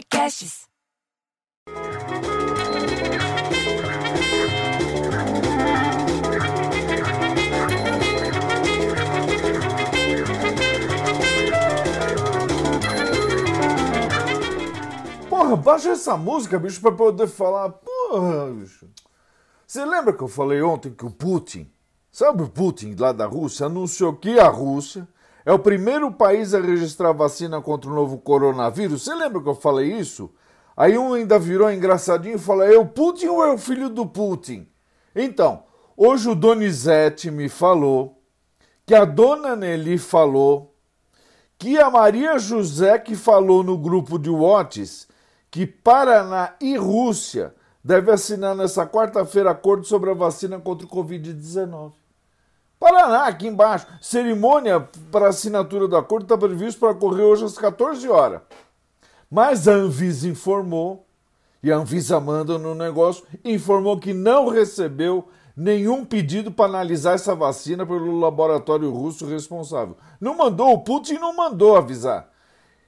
Podcasts. Porra, baixa essa música, bicho, pra poder falar. Porra, bicho. Você lembra que eu falei ontem que o Putin, sabe o Putin lá da Rússia, anunciou que a Rússia é o primeiro país a registrar vacina contra o novo coronavírus? Você lembra que eu falei isso? Aí um ainda virou engraçadinho e falou: é o Putin ou é o filho do Putin? Então, hoje o Donizete me falou que a dona Nelly falou que a Maria José que falou no grupo de Whats que Paraná e Rússia devem assinar nessa quarta-feira acordo sobre a vacina contra o Covid-19. Paraná, aqui embaixo. Cerimônia para assinatura do acordo está previsto para ocorrer hoje às 14 horas. Mas a Anvisa informou, e a Anvisa manda no negócio, informou que não recebeu nenhum pedido para analisar essa vacina pelo laboratório russo responsável. Não mandou, o Putin não mandou avisar.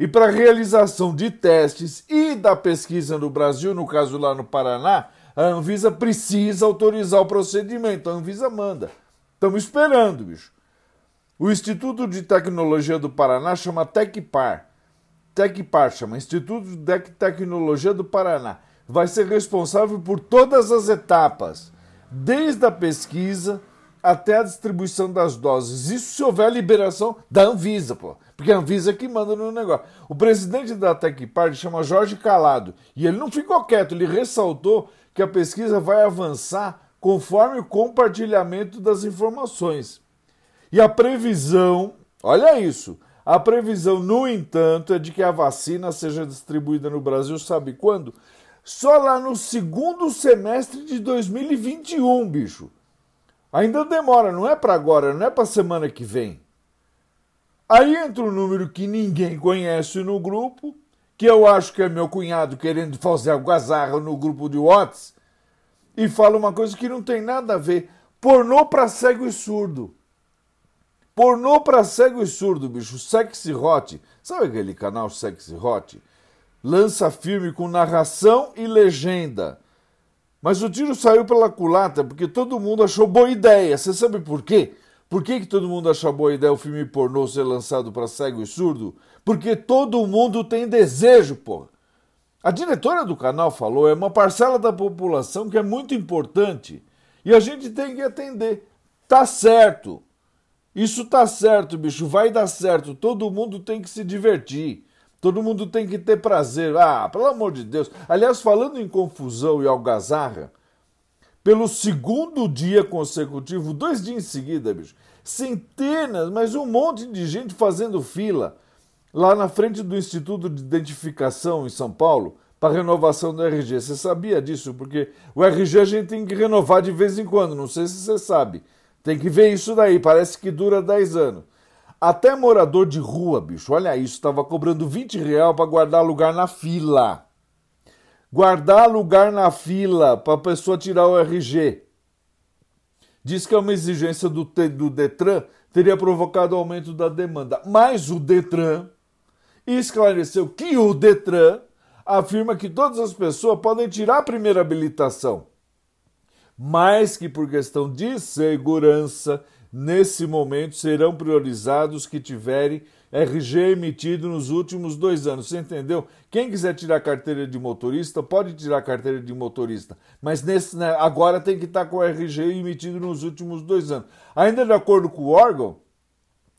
E para realização de testes e da pesquisa no Brasil, no caso lá no Paraná, a Anvisa precisa autorizar o procedimento. A Anvisa manda. Estamos esperando, bicho. O Instituto de Tecnologia do Paraná chama Tecpar. Tecpar chama Instituto de Tecnologia do Paraná. Vai ser responsável por todas as etapas, desde a pesquisa até a distribuição das doses. Isso se houver liberação da Anvisa, pô. Porque a Anvisa é que manda no negócio. O presidente da Tecpar chama Jorge Calado. E ele não ficou quieto, ele ressaltou que a pesquisa vai avançar conforme o compartilhamento das informações. E a previsão, olha isso, a previsão, no entanto, é de que a vacina seja distribuída no Brasil, sabe quando? Só lá no segundo semestre de 2021, bicho. Ainda demora, não é para agora, não é para semana que vem. Aí entra um número que ninguém conhece no grupo, que eu acho que é meu cunhado querendo fazer algazarra no grupo de Whats, e fala uma coisa que não tem nada a ver. Pornô para cego e surdo. Pornô para cego e surdo, bicho. Sexy Hot. Sabe aquele canal Sexy Hot? Lança filme com narração e legenda. Mas o tiro saiu pela culata porque todo mundo achou boa ideia. Você sabe por quê? Por que, que todo mundo achou boa ideia o filme pornô ser lançado para cego e surdo? Porque todo mundo tem desejo, porra. A diretora do canal falou, é uma parcela da população que é muito importante e a gente tem que atender. Tá certo. Isso tá certo, bicho, vai dar certo. Todo mundo tem que se divertir. Todo mundo tem que ter prazer. Ah, pelo amor de Deus. Aliás, falando em confusão e algazarra, pelo segundo dia consecutivo, dois dias em seguida, bicho, centenas, mas um monte de gente fazendo fila lá na frente do Instituto de Identificação em São Paulo para renovação do RG. Você sabia disso? Porque o RG a gente tem que renovar de vez em quando, não sei se você sabe. Tem que ver isso daí, parece que dura 10 anos. Até morador de rua, bicho, olha isso, estava cobrando 20 real para guardar lugar na fila. Guardar lugar na fila para a pessoa tirar o RG. Diz que é uma exigência do, do Detran, teria provocado aumento da demanda. Mas o Detran esclareceu que o Detran afirma que todas as pessoas podem tirar a primeira habilitação, mas que por questão de segurança, nesse momento serão priorizados que tiverem RG emitido nos últimos dois anos. Você entendeu? Quem quiser tirar carteira de motorista, pode tirar carteira de motorista. Mas nesse, né, agora tem que estar com o RG emitido nos últimos dois anos. Ainda de acordo com o órgão,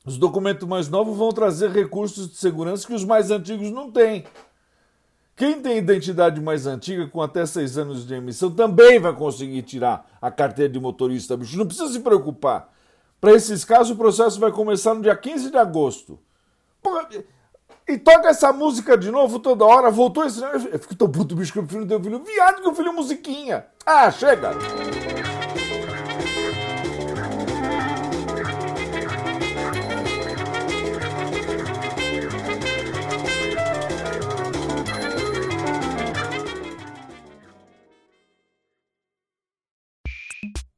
os documentos mais novos vão trazer recursos de segurança que os mais antigos não têm. Quem tem identidade mais antiga, com até seis anos de emissão, também vai conseguir tirar a carteira de motorista, bicho. Não precisa se preocupar. Para esses casos, o processo vai começar no dia 15 de agosto. e toca essa música de novo toda hora. Voltou esse. Eu fico tão puto, bicho, que o filho deu filho. Viado que o filho musiquinha. Ah, chega!